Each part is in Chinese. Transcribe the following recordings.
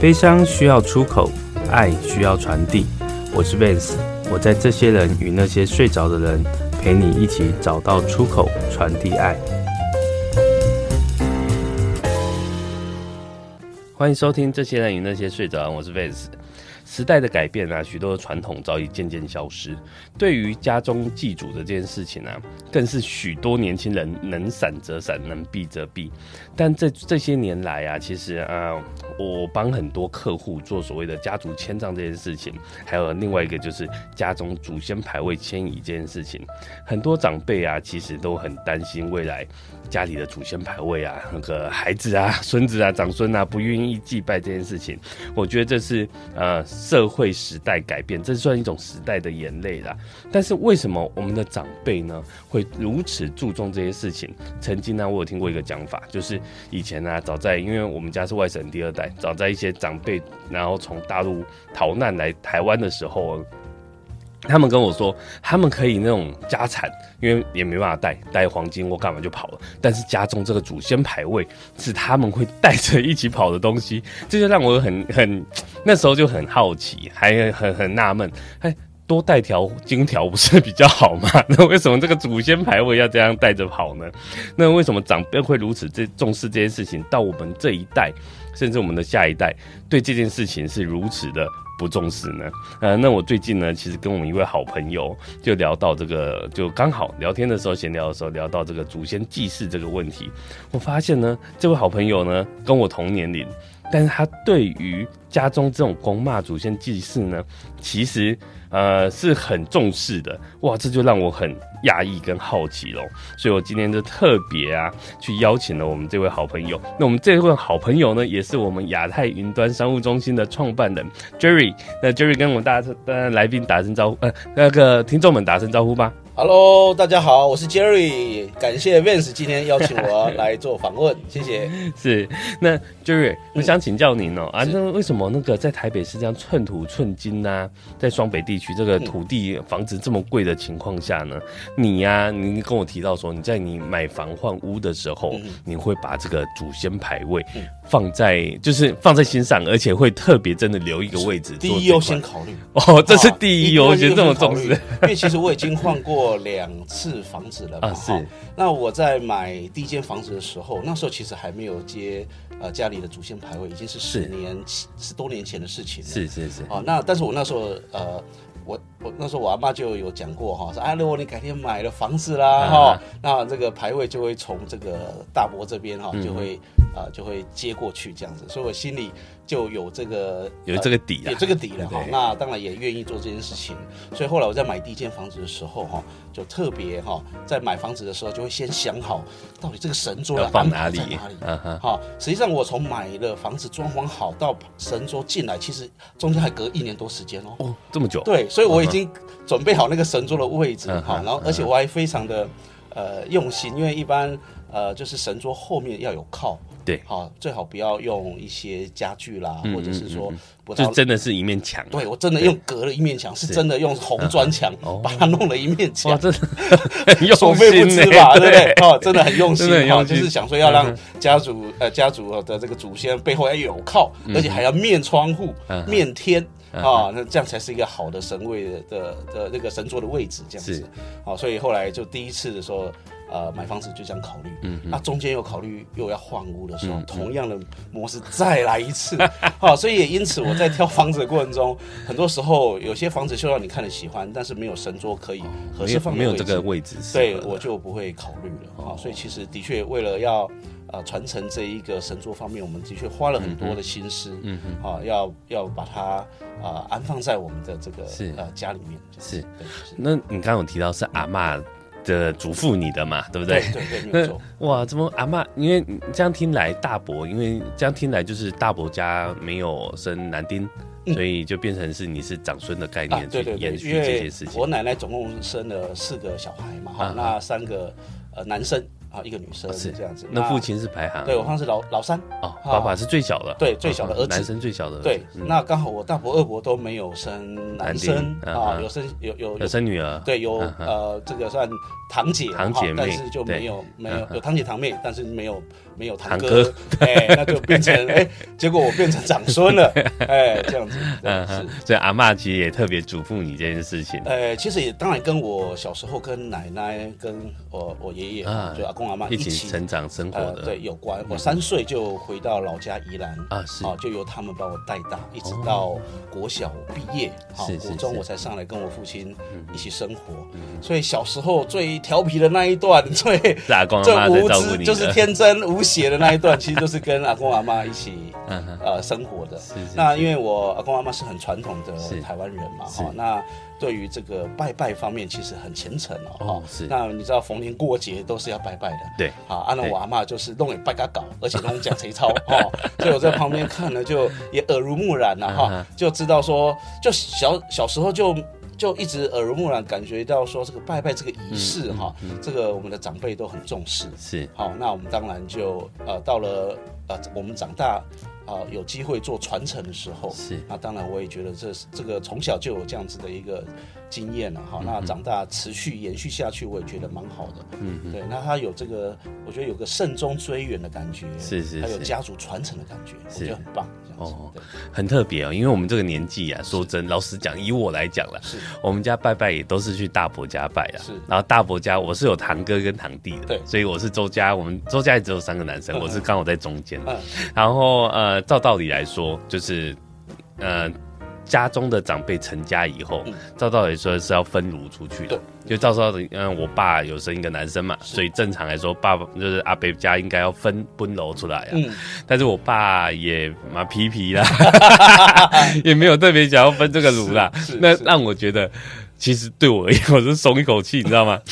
悲伤需要出口，爱需要传递。我是 Vance，我在这些人与那些睡着的人，陪你一起找到出口，传递爱。欢迎收听《这些人与那些睡着》，我是 Vance。时代的改变啊，许多的传统早已渐渐消失。对于家中祭祖的这件事情啊，更是许多年轻人能闪则闪，能避则避。但这这些年来啊，其实啊，我帮很多客户做所谓的家族迁葬这件事情，还有另外一个就是家中祖先牌位迁移这件事情，很多长辈啊，其实都很担心未来家里的祖先牌位啊，那个孩子啊、孙子啊、长孙啊不愿意祭拜这件事情。我觉得这是呃。社会时代改变，这算一种时代的眼泪啦。但是为什么我们的长辈呢会如此注重这些事情？曾经呢，我有听过一个讲法，就是以前呢，早在因为我们家是外省第二代，早在一些长辈然后从大陆逃难来台湾的时候。他们跟我说，他们可以那种家产，因为也没办法带带黄金或干嘛就跑了。但是家中这个祖先牌位是他们会带着一起跑的东西，这就让我很很那时候就很好奇，还很很纳闷，哎，多带条金条不是比较好吗？那为什么这个祖先牌位要这样带着跑呢？那为什么长辈会如此这重视这件事情？到我们这一代，甚至我们的下一代，对这件事情是如此的。不重视呢？呃，那我最近呢，其实跟我们一位好朋友就聊到这个，就刚好聊天的时候，闲聊的时候聊到这个祖先祭祀这个问题。我发现呢，这位好朋友呢跟我同年龄，但是他对于家中这种公骂祖先祭祀呢，其实呃是很重视的。哇，这就让我很讶异跟好奇喽。所以我今天就特别啊去邀请了我们这位好朋友。那我们这位好朋友呢，也是我们亚太云端商务中心的创办人 Jerry。那 Jerry 跟我们大家呃来宾打声招呼，呃那个听众们打声招呼吧。Hello，大家好，我是 Jerry，感谢 Vance 今天邀请我来做访问，谢谢。是，那 Jerry，我想请教您哦、喔嗯，啊，那为什么那个在台北市这样寸土寸金呐、啊，在双北地区这个土地房子这么贵的情况下呢？你呀、啊，你跟我提到说你在你买房换屋的时候、嗯，你会把这个祖先牌位放在，就是放在心上，而且会特别真的留一个位置，第一优先考虑。哦，这是第一优先这么重视，因为其实我已经换过。两次房子了嘛？是。那我在买第一间房子的时候，那时候其实还没有接呃家里的祖先牌位，已经是十年十多年前的事情了。是是是。哦，那但是我那时候呃，我我那时候我阿妈就有讲过哈，说啊，如果你改天买了房子啦哈、啊，那这个牌位就会从这个大伯这边哈就会。嗯啊、呃，就会接过去这样子，所以我心里就有这个有这个底，有这个底了哈。那当然也愿意做这件事情。所以后来我在买第一间房子的时候哈，就特别哈，在买房子的时候就会先想好，到底这个神桌要放哪里？哪里？好，实际上我从买了房子装潢好到神桌进来，其实中间还隔一年多时间哦。哦，这么久？对，所以我已经准备好那个神桌的位置哈，然后而且我还非常的呃用心，因为一般呃就是神桌后面要有靠。对，好，最好不要用一些家具啦，嗯、或者是说不，就真的是一面墙。对，我真的用隔了一面墙，是真的用红砖墙把它弄了一面墙。哇，真的 所费不貲吧？对不对？哦，真的很用心哈，就是想说要让家族呃家族的这个祖先背后要有靠，嗯、而且还要面窗户、嗯、面天啊、哦，那这样才是一个好的神位的的的那个神桌的位置，这样子。好，所以后来就第一次的时候。呃，买房子就这样考虑，嗯，那中间又考虑又要换屋的时候，嗯，同样的模式再来一次，好，所以也因此我在挑房子的过程中，很多时候有些房子就让你看了喜欢，但是没有神桌可以合适放的位置，没有这个位置，对，我就不会考虑了啊。所以其实的确为了要呃传承这一个神桌方面，我们的确花了很多的心思，嗯嗯，啊，要要把它啊，呃，安放在我们的这个是呃家里面，是。那你刚刚有提到是阿嬷。的嘱咐你的嘛，对不对？对对对。哇，怎么阿妈？因为这样听来，大伯，因为这样听来就是大伯家没有生男丁，嗯，所以就变成是你是长孙的概念去延续这件事情。我奶奶总共生了四个小孩嘛，哈，那三个呃男生。啊，一个女生是这样子。那父亲是排行？对，我好像是老老三。哦，爸爸是最小的。对，最小的儿子，男生最小的。对，那刚好我大伯、二伯都没有生男生啊，有生有有有生女儿。对，有呃，这个算堂姐，堂姐妹，但是就没有没有有堂姐堂妹，但是没有没有堂哥，哎，那就变成 哎，结果我变成长孙了，哎，这样子。嗯，是。所以阿嬷其实也特别嘱咐你这件事情。哎，其实也当然跟我小时候跟奶奶跟我我爷爷就阿公阿妈一起成长生活的，对，有关。我三岁就回到老家宜兰啊，是啊，就由他们把我带大，一直到国小毕业，好，国中我才上来跟我父亲一起生活。所以小时候最调皮的那一段，最最无知就是天真无邪的那一段，其实都是跟阿公阿妈一起呃生活的。那因为我阿公阿妈是很传统的台湾人嘛，哈，那对于这个拜拜方面其实很虔诚哦，是。那你知道逢年过节都是要拜拜的，对，啊，按照我阿妈就是弄也拜嘎搞，而且弄假贼操 哦，所以我在旁边看了就也耳濡目染了哈，就知道说，就小小时候就。就一直耳濡目染，感觉到说这个拜拜这个仪式哈，这个我们的长辈都很重视。是，好，那我们当然就呃到了呃我们长大啊、呃、有机会做传承的时候，是，那当然我也觉得这是这个从小就有这样子的一个。经验了哈，那长大持续延续下去，我也觉得蛮好的。嗯嗯，对，那他有这个，我觉得有个慎终追远的感觉，是是，还有家族传承的感觉，我觉得很棒。哦，很特别哦，因为我们这个年纪啊，说真，老实讲，以我来讲了，是我们家拜拜也都是去大伯家拜啊。是，然后大伯家我是有堂哥跟堂弟的，对，所以我是周家，我们周家也只有三个男生，我是刚好在中间。嗯，然后呃，照道理来说，就是呃。家中的长辈成家以后，照道理说是要分炉出去的。就照道理，嗯，我爸有生一个男生嘛，所以正常来说，爸爸就是阿伯家应该要分分炉出来啊。但是我爸也蛮皮皮啦，也没有特别想要分这个炉啦。那让我觉得，其实对我而言，我是松一口气，你知道吗？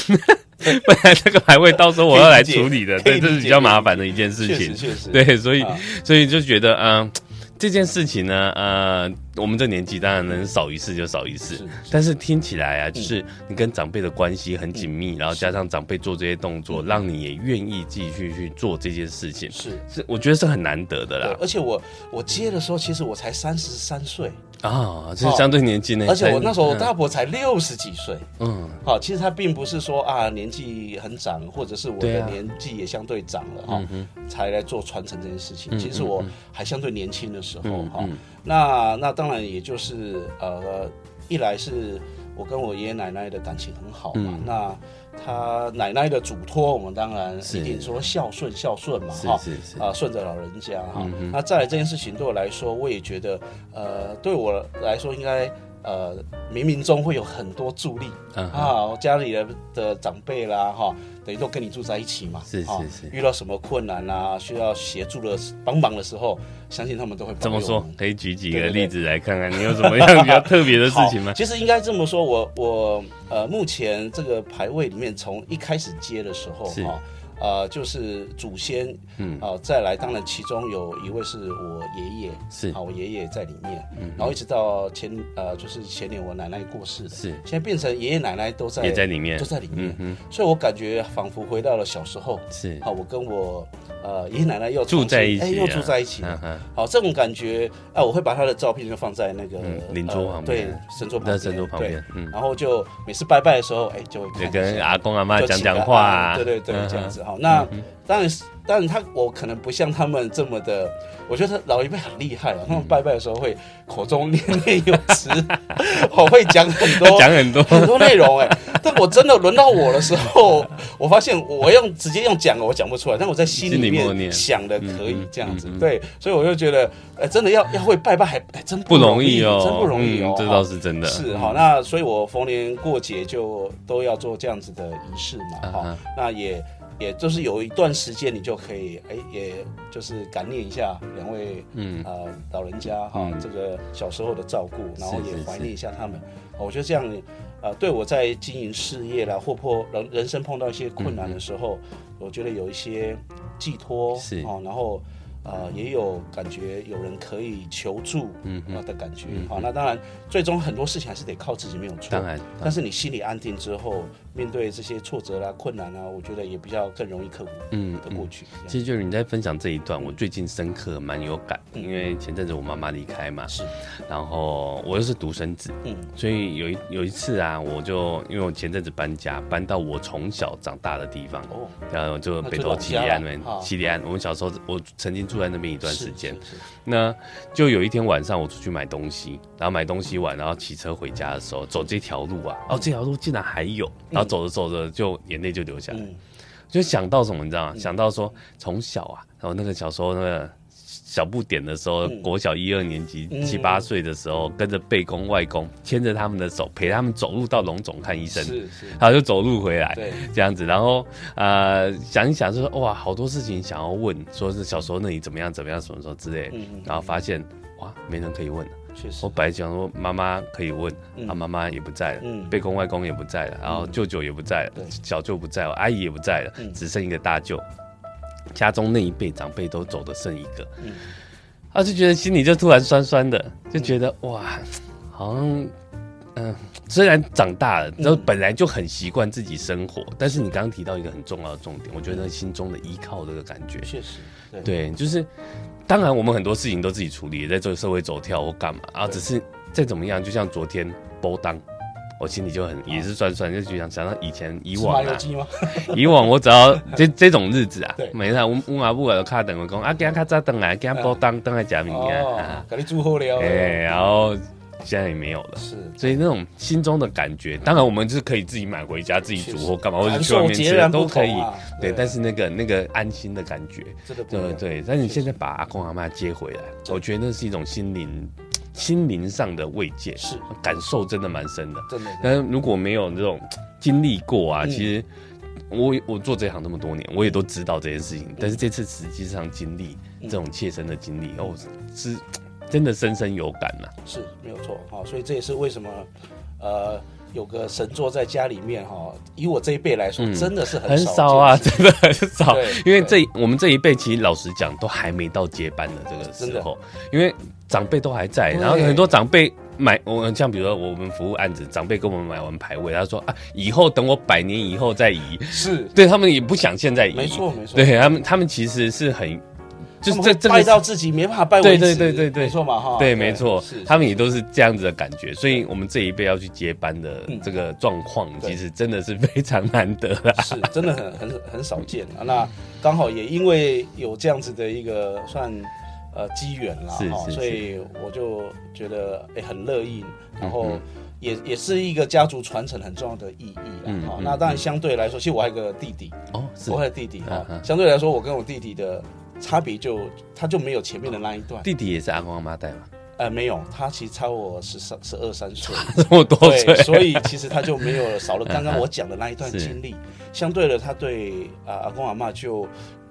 不然这个牌位到时候我要来处理的，对，这是比较麻烦的一件事情。确实，对，所以所以就觉得，嗯。这件事情呢，呃，我们这年纪当然能少一次就少一次，是是，但是听起来啊，就是你跟长辈的关系很紧密，嗯、然后加上长辈做这些动作，是让你也愿意继续去做这件事情，是是，我觉得是很难得的啦。而且我我接的时候，其实我才三十三岁。啊，这是相对年轻呢，而且我那时候我大伯才六十几岁，嗯，好，其实他并不是说啊年纪很长，或者是我的年纪也相对长了哈，才来做传承这件事情。其实我还相对年轻的时候哈，那那当然也就是呃，一来是我跟我爷爷奶奶的感情很好嘛，那。他奶奶的嘱托，我们当然一定说孝顺孝顺嘛，哈，啊，顺着老人家哈。那再来这件事情对我来说，我也觉得，呃，对我来说应该。呃，冥冥中会有很多助力啊！我家里的的长辈啦，哈，等于都跟你住在一起嘛，是是是。遇到什么困难啊，需要协助的帮忙的时候，相信他们都会帮。这么说，可以举几个例子来看看，你有什么样比较特别的事情吗？其实应该这么说，我我呃，目前这个排位里面，从一开始接的时候哈。呃，就是祖先，嗯，啊，再来，当然其中有一位是我爷爷，是。啊，我爷爷在里面，嗯，然后一直到前，呃，就是前年我奶奶过世的，是，现在变成爷爷奶奶都在，也在里面，都在里面，嗯，所以我感觉仿佛回到了小时候，是，啊，我跟我。呃，爷爷奶奶又住在一起，哎，又住在一起，嗯好，这种感觉，啊，我会把他的照片就放在那个灵桌旁边，对，神桌旁边，神桌旁边，嗯，然后就每次拜拜的时候，哎，就会跟阿公阿妈讲讲话，对对对，这样子，好，那当然，当然他我可能不像他们这么的，我觉得他老一辈很厉害啊，他们拜拜的时候会口中念念有词，我 会讲很多，讲很多。很多内容，哎。但我真的轮到我的时候，我发现我用直接用讲的我讲不出来，但我在心里面想的可以这样子，对，所以我就觉得，哎，真的要要会拜拜还哎真不容易哦，真不容易哦，这倒是真的。是好，那所以我逢年过节就都要做这样子的仪式嘛，哈，那也也就是有一段时间你就可以，哎，也就是感念一下两位，嗯。呃老人家哈，这个小时候的照顾，然后也怀念一下他们，我觉得这样。呃，对我在经营事业啦，或破人人生碰到一些困难的时候，我觉得有一些寄托是。啊，然后啊，也有感觉有人可以求助，嗯啊的感觉，嗯好，那当然最终很多事情还是得靠自己，没有错。当然，但是你心里安定之后，面对这些挫折啦、困难啊，我觉得也比较更容易克服，嗯，的过去。其实就是你在分享这一段，我最近深刻蛮有感，因为前阵子我妈妈离开嘛，是，然后我又是独生子，嗯，所以有一有一次啊，我就因为我前阵子搬家，搬到我从小长大的地方，哦，然后就北投七里岸那边，七里岸，我们小时候我曾经住。住在那边一段时间，那就有一天晚上我出去买东西，然后买东西完，然后骑车回家的时候，走这条路啊，哦，这条路竟然还有，然后走着走着就眼泪就流下来，就想到什么，你知道吗？想到说从小啊，然后那个小时候那个。小不点的时候，嗯、国小一二年级七八岁的时候，嗯、跟着背公外公牵着他们的手，陪他们走路到龙总看医生，是是，然后就走路回来，对，这样子，然后呃想一想就说哇，好多事情想要问，说是小时候那里怎么样怎么样什么什么之类，然后发现哇没人可以问我本来想说妈妈可以问，嗯、啊妈妈也不在了，嗯，贝公外公也不在了，然后舅舅也不在了，嗯、小舅不在了，阿姨也不在了，嗯、只剩一个大舅。家中那一辈长辈都走的剩一个，嗯，啊，就觉得心里就突然酸酸的，就觉得哇，好像，嗯、呃，虽然长大了，然后本来就很习惯自己生活，但是你刚刚提到一个很重要的重点，我觉得心中的依靠这个感觉，确实，对，就是，当然我们很多事情都自己处理，也在做社会走跳或干嘛，啊，只是再怎么样，就像昨天波当。我心里就很也是酸酸，就就想想到以前以往啊，以往我只要这这种日子啊，每次我我阿母都卡等我讲啊，给他卡早等来，给他包当等来加名啊，给你祝贺了。哎，然后现在也没有了，是，所以那种心中的感觉，当然我们就是可以自己买回家自己煮或干嘛，或者去外面吃都可以，对，但是那个那个安心的感觉，对对。但是你现在把阿公阿妈接回来，我觉得那是一种心灵。心灵上的慰藉是感受，真的蛮深的。真的，但是如果没有这种经历过啊，其实我我做这行这么多年，我也都知道这件事情。但是这次实际上经历这种切身的经历，哦，是真的深深有感呐。是没有错好，所以这也是为什么呃有个神座在家里面哈，以我这一辈来说，真的是很少啊，真的很少。因为这我们这一辈其实老实讲，都还没到接班的这个时候，因为。长辈都还在，然后很多长辈买我像比如说我们服务案子，长辈给我们买完牌位，他说啊，以后等我百年以后再移，是。对他们也不想现在移，没错没错，对他们他们其实是很，就是这这拜到自己没办法拜，对对对对对，没错嘛哈，对没错，他们也都是这样子的感觉，所以我们这一辈要去接班的这个状况，其实真的是非常难得啊，是真的很很很少见啊，那刚好也因为有这样子的一个算。呃，机缘啦，哈，所以我就觉得哎、欸，很乐意，然后也也是一个家族传承很重要的意义嗯。那当然相对来说，其实我还有个弟弟哦，我还有弟弟哈。相对来说，我跟我弟弟的差别就他就没有前面的那一段。弟弟也是阿公阿妈带吗？呃，没有，他其实差我十三、十二三岁，这么多岁，所以其实他就没有少了刚刚我讲的那一段 经历。啊、相对的，他对啊阿公阿妈就。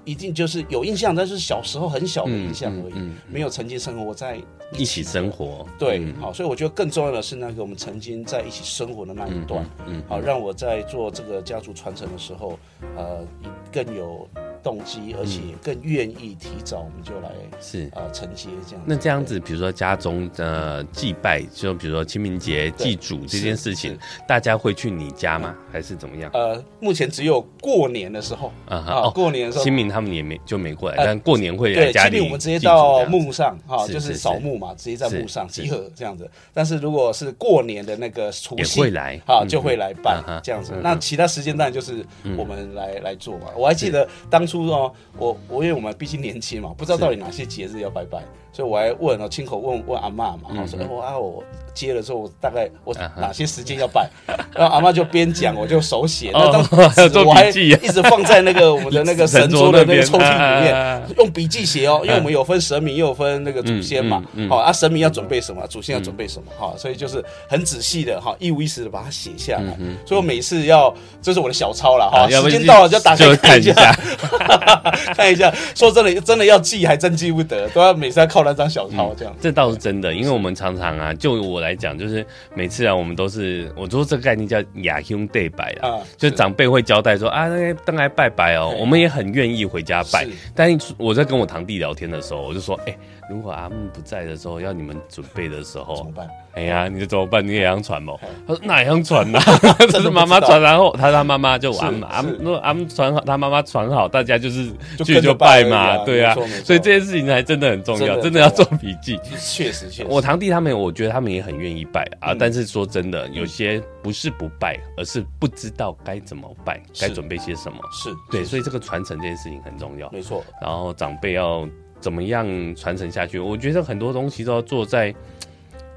一定就是有印象，但是小时候很小的印象而已，嗯嗯嗯、没有曾经生活在一起，生活。对，嗯、好，所以我觉得更重要的是那个我们曾经在一起生活的那一段，好，让我在做这个家族传承的时候，呃，更有。动机，而且更愿意提早，我们就来是呃承接这样。那这样子，比如说家中呃祭拜，就比如说清明节祭祖这件事情，大家会去你家吗？还是怎么样？呃，目前只有过年的时候啊哈，过年的时候清明他们也没就没过来，但过年会来家里。清明我们直接到墓上哈，就是扫墓嘛，直接在墓上集合这样子。但是如果是过年的那个除夕会来啊，就会来办这样子。那其他时间段就是我们来来做嘛。我还记得当初。出哦，我我因为我们毕竟年轻嘛，不知道到底哪些节日要拜拜，所以我还问哦，亲口问问阿妈嘛，我说我啊我接了之后，大概我哪些时间要拜，然后阿妈就边讲，我就手写，那张纸 我还一直放在那个我们的那个神桌的那个抽屉里面，用笔记写哦，因为我们有分神明，又有分那个祖先嘛，好啊，神明要准备什么，祖先要准备什么，哈，所以就是很仔细的哈，一五一十的把它写下来，所以我每次要这是我的小抄了哈，时间到了就打开看一下。看一下，说真的，真的要记还真记不得，都要每次要靠那张小抄这样、嗯。这倒是真的，因为我们常常啊，就我来讲，就是每次啊，我们都是我说这个概念叫雅兄对拜啊，就长辈会交代说啊，那个登来拜拜哦，我们也很愿意回家拜。但是我在跟我堂弟聊天的时候，我就说，哎、欸。如果阿木不在的时候，要你们准备的时候，怎么办？哎呀，你就怎么办？你也想传吗？他说哪样传呢？这是妈妈传，然后他他妈妈就阿阿木，如果阿木传好，他妈妈传好，大家就是去就拜嘛，对啊。所以这件事情还真的很重要，真的要做笔记。确实，确实。我堂弟他们，我觉得他们也很愿意拜啊。但是说真的，有些不是不拜，而是不知道该怎么拜，该准备些什么。是对，所以这个传承这件事情很重要。没错。然后长辈要。怎么样传承下去？我觉得很多东西都要坐在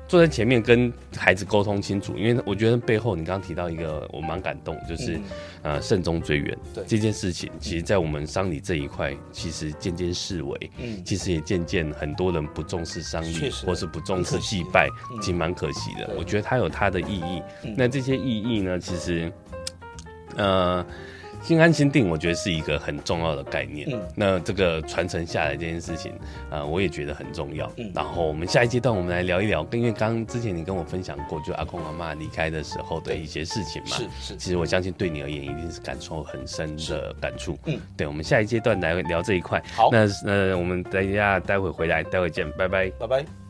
坐在前面跟孩子沟通清楚，因为我觉得背后你刚刚提到一个我蛮感动，就是、嗯、呃慎终追远这件事情，其实在我们丧礼这一块，其实渐渐视为，嗯，其实也渐渐很多人不重视丧礼，或是不重视祭拜，其实蛮可惜的。我觉得它有它的意义，那这些意义呢，其实呃。心安心定，我觉得是一个很重要的概念。嗯，那这个传承下来这件事情，啊、呃，我也觉得很重要。嗯，然后我们下一阶段，我们来聊一聊，因为刚刚之前你跟我分享过，就阿公阿妈离开的时候的一些事情嘛。是是。其实我相信对你而言，一定是感受很深的感触。嗯，对，我们下一阶段来聊这一块。好，那那我们等一下，待会回来，待会见，拜拜，拜拜。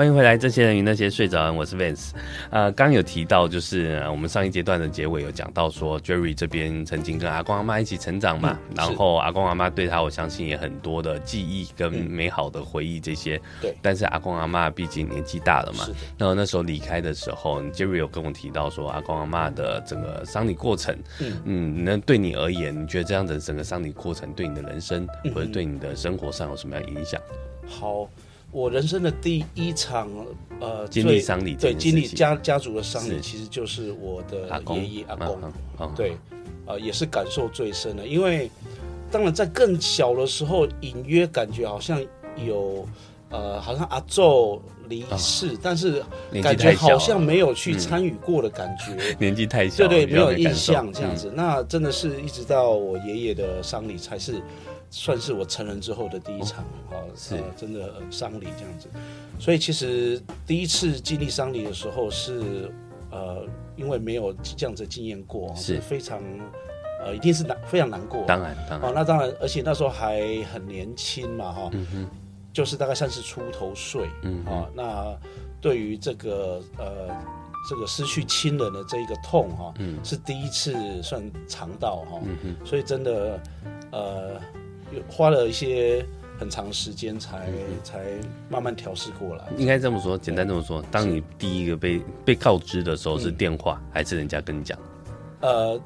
欢迎回来，这些人与那些睡着人，我是 Vance。呃，刚有提到，就是、呃、我们上一阶段的结尾有讲到说，Jerry 这边曾经跟阿公阿妈一起成长嘛，嗯、然后阿公阿妈对他，我相信也很多的记忆跟美好的回忆这些。对、嗯。但是阿公阿妈毕竟年纪大了嘛，然后那时候离开的时候，Jerry 有跟我提到说，阿公阿妈的整个丧礼过程，嗯嗯，那对你而言，你觉得这样的整个丧礼过程对你的人生或者对你的生活上有什么样影响？好。我人生的第一场，呃，经历丧礼，对，经历家家族的丧礼，其实就是我的爷爷阿公，对，啊、呃，也是感受最深的。因为，当然在更小的时候，隐约感觉好像有，呃，好像阿昼离世，哦、但是感觉好像没有去参与过的感觉，年纪太小，对对，没有印象这样子。嗯、那真的是一直到我爷爷的丧礼才是。算是我成人之后的第一场，哦，是、呃、真的丧礼这样子，所以其实第一次经历丧礼的时候是，呃，因为没有这样子经验过，是。非常，呃，一定是难，非常难过，当然，当然，哦，那当然，而且那时候还很年轻嘛，哈、嗯哼，就是大概三十出头岁，嗯，啊，那对于这个，呃，这个失去亲人的这一个痛，哈，嗯，是第一次算尝到，哈，嗯哼，所以真的，呃。花了一些很长时间才、嗯、才慢慢调试过来。应该这么说，简单这么说，当你第一个被被告知的时候是电话、嗯、还是人家跟你讲？呃。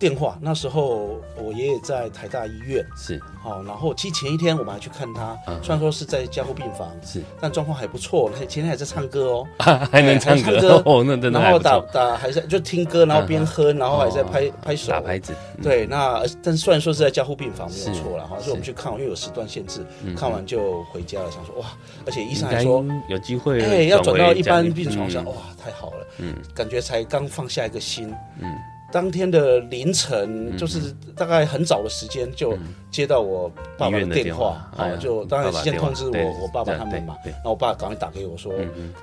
电话那时候，我爷爷在台大医院，是。好，然后其实前一天我们还去看他，虽然说是在加护病房，是，但状况还不错。他前天还在唱歌哦，还能唱歌？哦，那真的然后打打还在就听歌，然后边喝，然后还在拍拍手。打拍子。对，那但是虽然说是在加护病房没有错了哈，所以我们去看完，因为有时段限制，看完就回家了。想说哇，而且医生还说有机会，哎，要转到一般病床上，哇，太好了，嗯，感觉才刚放下一个心，嗯。当天的凌晨，就是大概很早的时间，就接到我爸爸的电话，啊，就当然先通知我我爸爸他们嘛，然后我爸赶快打给我说，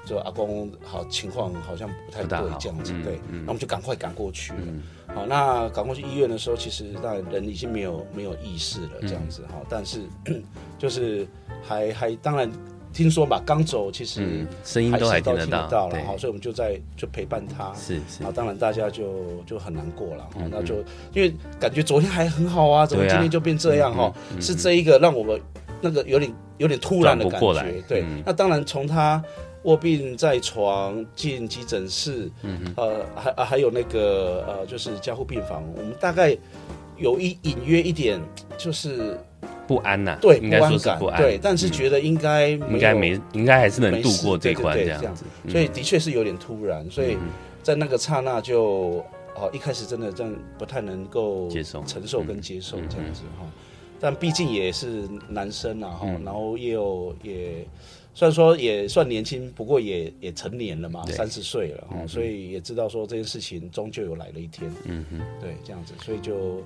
就阿公好情况好像不太对这样子，对，那我们就赶快赶过去了。好，那赶过去医院的时候，其实当然人已经没有没有意识了这样子哈，但是 就是还还当然。听说吧，刚走，其实声音都还听得到，然后所以我们就在就陪伴他，是是，然后当然大家就就很难过了，哈，那就因为感觉昨天还很好啊，怎么今天就变这样哈？是这一个让我们那个有点有点突然的感觉，对。那当然从他卧病在床进急诊室，呃，还还有那个呃，就是加护病房，我们大概有一隐约一点就是。不安呐，对，应该说是不安，对，但是觉得应该应该没，应该还是能度过这关这样子，所以的确是有点突然，所以在那个刹那就哦，一开始真的真不太能够接受、承受跟接受这样子哈，但毕竟也是男生啊哈，然后也有也虽然说也算年轻，不过也也成年了嘛，三十岁了，嗯、所以也知道说这件事情终究有来了一天。嗯哼，对，这样子，所以就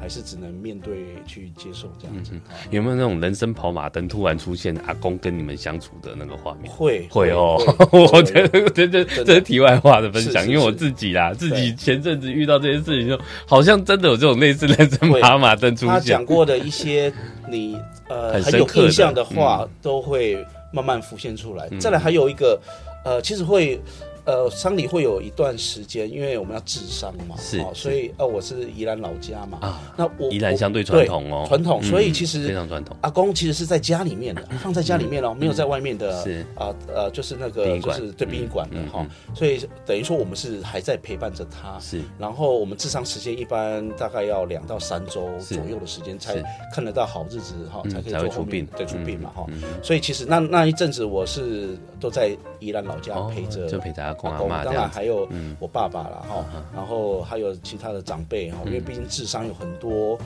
还是只能面对去接受这样子。嗯、有没有那种人生跑马灯突然出现阿公跟你们相处的那个画面？会会哦，我觉得这这这是题外话的分享，因为我自己啦，自己前阵子遇到这件事情，就好像真的有这种类似人生跑马灯出现。他讲过的一些你呃很有印象的话，都会。慢慢浮现出来。再来还有一个，呃，其实会。呃，丧礼会有一段时间，因为我们要治丧嘛，是，所以呃，我是宜兰老家嘛，啊，那我宜兰相对传统哦，传统，所以其实非常传统。阿公其实是在家里面的，放在家里面哦，没有在外面的，是。啊呃，就是那个就是对殡仪馆的哈，所以等于说我们是还在陪伴着他，是。然后我们治丧时间一般大概要两到三周左右的时间才看得到好日子哈，才可以做出殡，对出殡嘛哈。所以其实那那一阵子我是都在宜兰老家陪着，就陪着。阿公，当然还有我爸爸了哈，然后还有其他的长辈哈，因为毕竟智商有很多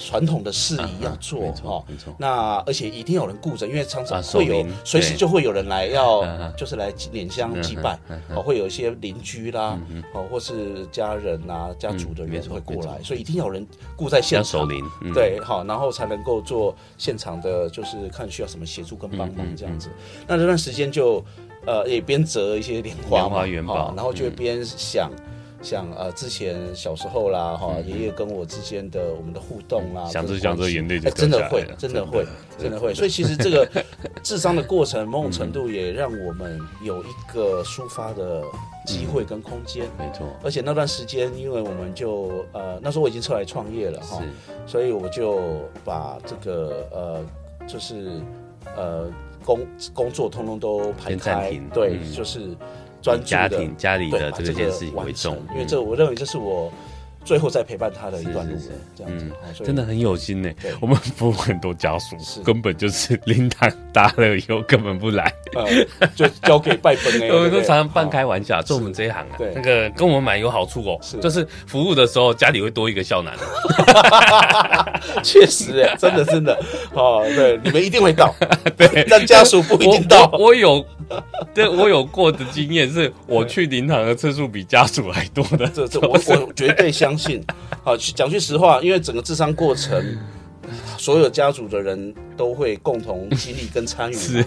传统的事宜要做哈，那而且一定有人顾着，因为常常会有随时就会有人来要就是来拈香祭拜，哦，会有一些邻居啦，哦，或是家人啊、家族的人会过来，所以一定要有人顾在现场，对，好，然后才能够做现场的，就是看需要什么协助跟帮忙这样子。那这段时间就。呃，也边折一些莲花嘛，然后就边想想呃，之前小时候啦，哈，爷爷跟我之间的我们的互动啦，想着想着眼泪就真的会，真的会，真的会。所以其实这个 智商的过程，某种程度也让我们有一个抒发的机会跟空间，没错。而且那段时间，因为我们就呃那时候我已经出来创业了哈，所以我就把这个呃就是呃。工工作通通都排开，对，就是专注家庭家里的这件事情为重，因为这我认为这是我最后再陪伴他的一段路，这样子，真的很有心呢。我们服务很多家属，根本就是灵堂搭了以后根本不来，就交给拜坟哎。我们都常常半开玩笑，做我们这一行啊，那个跟我们买有好处哦，就是服务的时候家里会多一个孝男。确实，哎，真的真的，哦，对，你们一定会到，对，但家属不一定到。我有，对我有过的经验是，我去灵堂的次数比家属还多的。这 这，我我绝对相信。好，讲句实话，因为整个治丧过程，所有家族的人都会共同经历跟参与。是，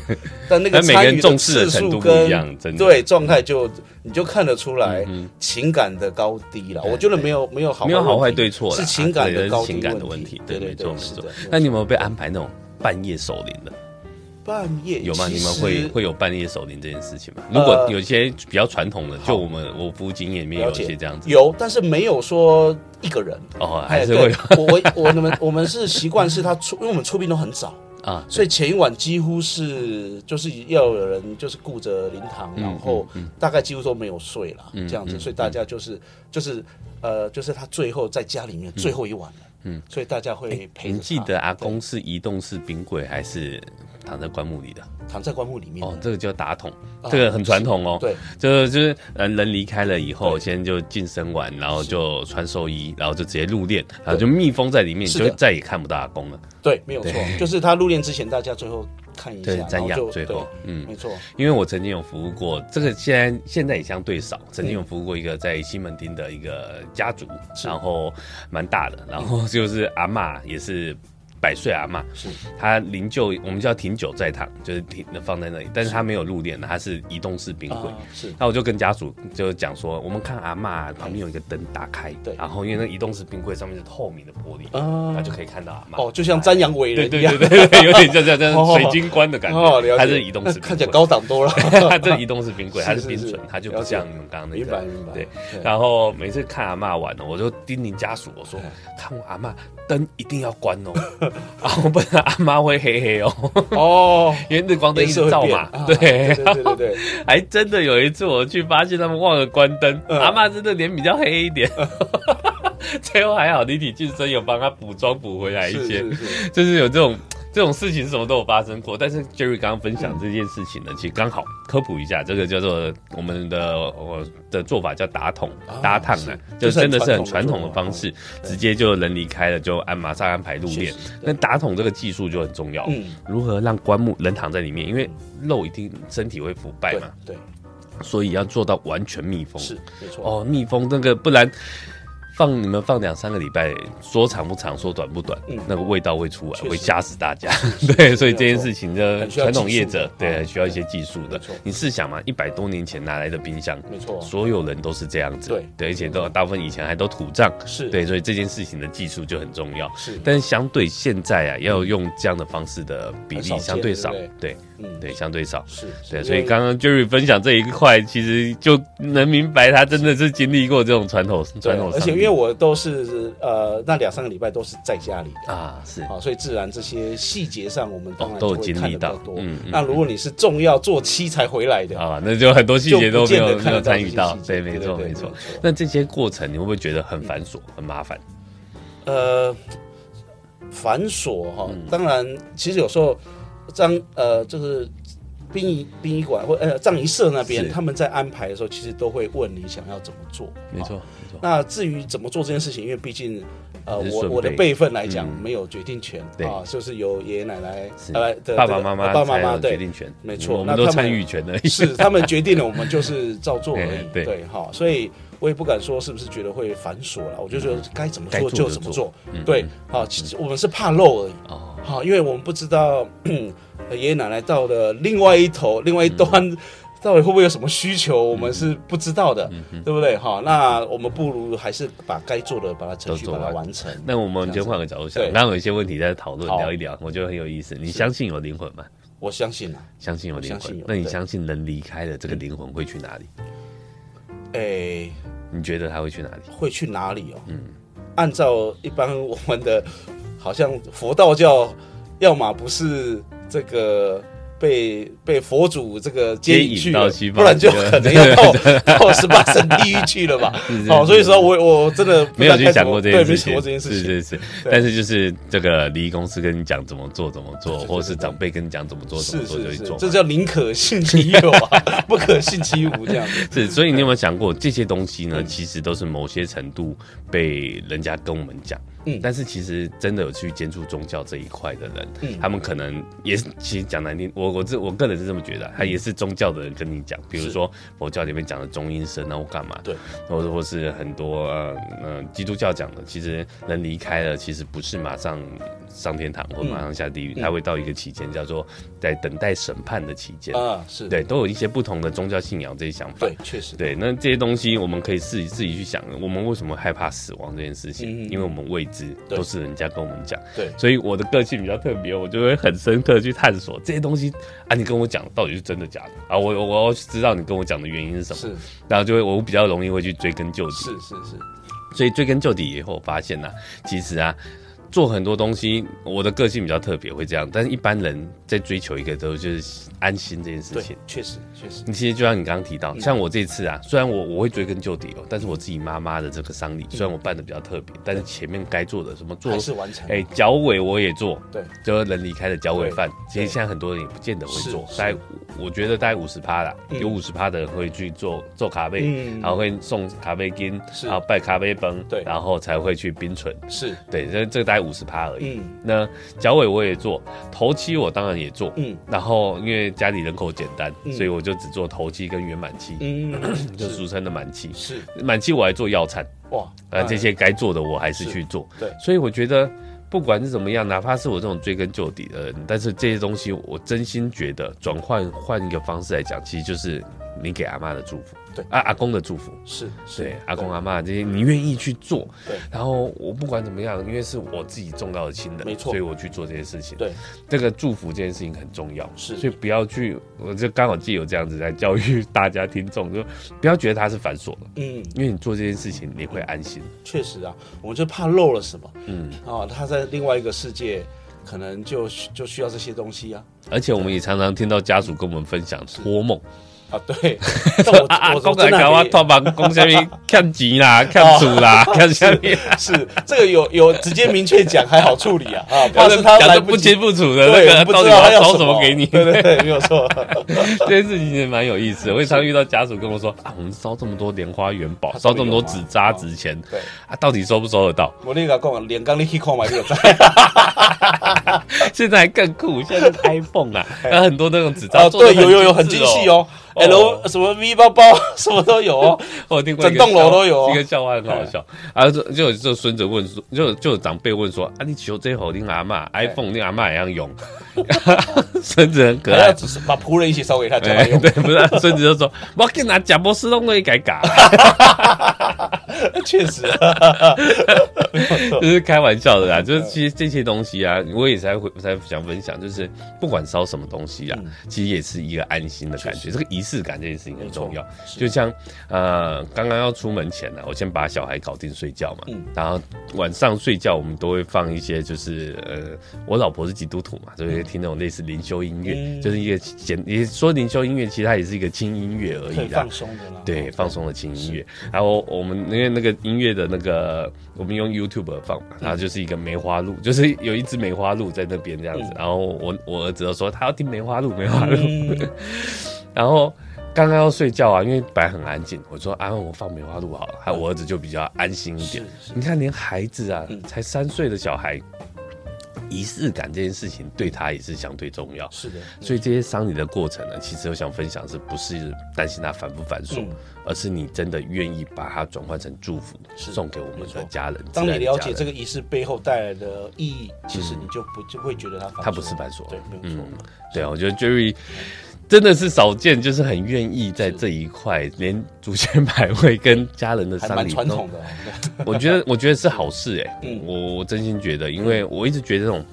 但那个参与的次数跟对状态就。你就看得出来情感的高低了。我觉得没有没有好没有好坏对错，是情感的高低。对对对，没错。那你有没有被安排那种半夜守灵的？半夜有吗？你们会会有半夜守灵这件事情吗？如果有些比较传统的，就我们我服务经验里面有一些这样子。有，但是没有说一个人哦，还是会有。我我我们我们是习惯是他出，因为我们出殡都很早。啊，所以前一晚几乎是就是要有人就是顾着灵堂，然后大概几乎都没有睡了，这样子，所以大家就是就是呃，就是他最后在家里面最后一晚了，嗯，所以大家会陪。你记得阿公是移动式冰柜还是躺在棺木里的？躺在棺木里面哦，这个叫打桶，这个很传统哦。对，就是就是人人离开了以后，先就晋升完，然后就穿寿衣，然后就直接入殓，然后就密封在里面，就再也看不到阿公了。对，没有错，就是他入殓之前，大家最后看一下，瞻仰最后，嗯，没错。因为我曾经有服务过，这个现在现在也相对少，曾经有服务过一个在西门町的一个家族，然后蛮大的，然后就是阿嬷也是。百岁阿妈，是。他灵柩，我们叫停柩在堂，就是停放在那里，但是他没有入殓的，他是移动式冰柜。是，那我就跟家属就讲说，我们看阿妈旁边有一个灯打开，对，然后因为那移动式冰柜上面是透明的玻璃，啊，他就可以看到阿妈。哦，就像瞻仰伟人一样，对对对，有点像这样水晶棺的感觉。哦，它是移动式，看起来高档多了。它这移动式冰柜，它是冰存，它就不像你们刚刚那个。明白明白。对，然后每次看阿嬷完了，我就叮咛家属我说，看我阿妈灯一定要关哦，啊，我不然阿妈会黑黑哦。哦，因为日光灯一直照嘛，对。对对对，还真的有一次我去发现他们忘了关灯，阿妈真的脸比较黑一点，最后还好，立体净身有帮他补妆补回来一些，就是有这种。这种事情什么都有发生过。但是 Jerry 刚刚分享这件事情呢，其实刚好科普一下，这个叫做我们的我的做法叫打桶搭烫呢，就真的是很传统的方式，直接就人离开了就安马上安排入殓。那打桶这个技术就很重要，嗯，如何让棺木人躺在里面，因为肉一定身体会腐败嘛，对，所以要做到完全密封，是没错哦，密封那个不然。放你们放两三个礼拜，说长不长，说短不短，嗯、那个味道会出来，会吓死大家。对，所以这件事情的传统业者，对，需要一些技术的。你试想嘛，一百多年前拿来的冰箱，没错，所有人都是这样子。对，对，而且都大部分以前还都土葬，是对，所以这件事情的技术就很重要。是，但是相对现在啊，要用这样的方式的比例相对少，对。嗯，对，相对少是，对，所以刚刚 Jerry 分享这一块，其实就能明白他真的是经历过这种传统传统。而且因为我都是呃，那两三个礼拜都是在家里的啊，是啊，所以自然这些细节上我们当然都有经历到。嗯，那如果你是重要做期才回来的啊，那就很多细节都没有没有参与到。对，没错没错。那这些过程你会不会觉得很繁琐、很麻烦？呃，繁琐哈，当然，其实有时候。葬呃，就是殡仪殡仪馆或呃葬仪社那边，他们在安排的时候，其实都会问你想要怎么做。没错，没错。那至于怎么做这件事情，因为毕竟呃，我我的辈分来讲没有决定权啊，就是由爷爷奶奶呃爸爸妈妈爸爸妈妈决定权，没错，那都参与权而已。是他们决定了，我们就是照做而已。对，好，所以我也不敢说是不是觉得会繁琐了，我就觉得该怎么做就怎么做。对，好，其实我们是怕漏而已。好，因为我们不知道。爷爷奶奶到了另外一头，另外一端，到底会不会有什么需求？我们是不知道的，对不对？好，那我们不如还是把该做的，把它程序把它完成。那我们就换个角度想，刚有一些问题在讨论，聊一聊，我觉得很有意思。你相信有灵魂吗？我相信啊，相信有灵魂。那你相信人离开了，这个灵魂会去哪里？哎，你觉得他会去哪里？会去哪里哦？嗯，按照一般我们的，好像佛道教，要么不是。这个被被佛祖这个接引去，不然就可能要 到到十八层地狱去了吧？好，所以说我我真的没有去想过这件事情，这件事情是是是。但是就是这个礼仪公司跟你讲怎么做怎么做，或者是长辈跟你讲怎么做怎么做就去做，这叫宁可信其有啊，不可信其无这样子。是，所以你有没有想过这些东西呢？其实都是某些程度被人家跟我们讲。嗯，但是其实真的有去接触宗教这一块的人，嗯，他们可能也是，其实讲难听，我我这我个人是这么觉得，他也是宗教的人跟你讲，比如说佛教里面讲的中阴身，那我干嘛？对，或者或是很多呃呃基督教讲的，其实人离开了，其实不是马上上天堂或马上下地狱，他会到一个期间叫做在等待审判的期间啊，是对，都有一些不同的宗教信仰这些想法，对，确实，对，那这些东西我们可以自己自己去想，我们为什么害怕死亡这件事情？因为我们未知。都是人家跟我们讲，对，所以我的个性比较特别，我就会很深刻去探索这些东西啊。你跟我讲到底是真的假的啊？我我要知道你跟我讲的原因是什么，是，然后就会我比较容易会去追根究底，是是是。所以追根究底以后，发现呢、啊，其实啊。做很多东西，我的个性比较特别，会这样。但是一般人在追求一个都就是安心这件事情，确实确实。你其实就像你刚刚提到，像我这次啊，虽然我我会追根究底哦，但是我自己妈妈的这个丧礼，虽然我办的比较特别，但是前面该做的什么做还是完成。哎，脚尾我也做，对，就是人离开的脚尾饭。其实现在很多人也不见得会做，大概我觉得大概五十趴啦，有五十趴的人会去做做咖啡，然后会送咖啡巾，然后拜咖啡崩，对，然后才会去冰存，是。对，这这个大概五十趴而已。嗯，那脚尾我也做，头期我当然也做。嗯，然后因为家里人口简单，所以我就只做头期跟圆满期，嗯，就俗称的满期。是满期我还做药餐，哇，呃，这些该做的我还是去做。对，所以我觉得不管是怎么样，哪怕是我这种追根究底的人，但是这些东西我真心觉得转换换一个方式来讲，其实就是你给阿妈的祝福。对。啊阿公的祝福。是，是。对阿公阿妈这些，你愿意去做，对，然后我不管怎么样，因为是我自己重要的亲人，没错，所以我去做这些事情，对，这个祝福这件事情很重要，是，所以不要去，我就刚好既有这样子在教育大家听众，就不要觉得它是繁琐的，嗯，因为你做这件事情你会安心，确实啊，我就怕漏了什么，嗯，哦，他在另外一个世界可能就就需要这些东西啊，而且我们也常常听到家属跟我们分享托梦。啊，对，啊啊，公仔搞我托帮公下面看钱啦，看主啦，看下面，是这个有有直接明确讲还好处理啊。啊，怕是他来不清不楚的那个，到底要烧什么。给你？对对对，没有错，这件事情也蛮有意思。我常遇到家属跟我说啊，我们烧这么多莲花元宝，烧这么多纸扎纸钱，对。啊，到底收不收得到？我那个讲，连刚你去看买就在，现在还更酷，现在是 iPhone 啊，有很多那种纸张，对，有有有很精细哦。L 什么 V 包包 什么都有哦，我听过整栋楼都有。一个笑话很好笑。啊，就就就孙子问说，就就长辈问说啊，你求这好听阿妈 iPhone，你阿妈也要用。孙子很可爱，只是把仆人一起烧给他，对，不是孙子就说，我给拿贾伯斯弄一改改。确实，就是开玩笑的啦。就是其实这些东西啊，我也才会才想分享，就是不管烧什么东西啊，其实也是一个安心的感觉。这个仪式感这件事情很重要。就像呃，刚刚要出门前呢，我先把小孩搞定睡觉嘛，然后晚上睡觉我们都会放一些，就是呃，我老婆是基督徒嘛，所以听那种类似灵修音乐，就是一个简，也说灵修音乐，其实它也是一个轻音乐而已啦，放松的啦，对，放松的轻音乐。然后我们因为那个音乐的那个，我们用 YouTube 放嘛，然后就是一个梅花鹿，就是有一只梅花鹿在那边这样子。然后我我儿子就说他要听梅花鹿，梅花鹿。然后刚刚要睡觉啊，因为本来很安静，我说啊，我放梅花鹿好了，还有我儿子就比较安心一点。你看，连孩子啊，才三岁的小孩。仪式感这件事情对他也是相对重要，是的。所以这些伤你的过程呢，其实我想分享是不是担心他繁不繁琐，而是你真的愿意把它转换成祝福，送给我们的家人。当你了解这个仪式背后带来的意义，其实你就不就会觉得它它不是繁琐。对，没有错。对啊，我觉得 Jerry 真的是少见，就是很愿意在这一块，连祖先牌位跟家人的丧礼，传统的。我觉得，我觉得是好事哎。嗯，我我真心觉得，因为我一直觉得这种。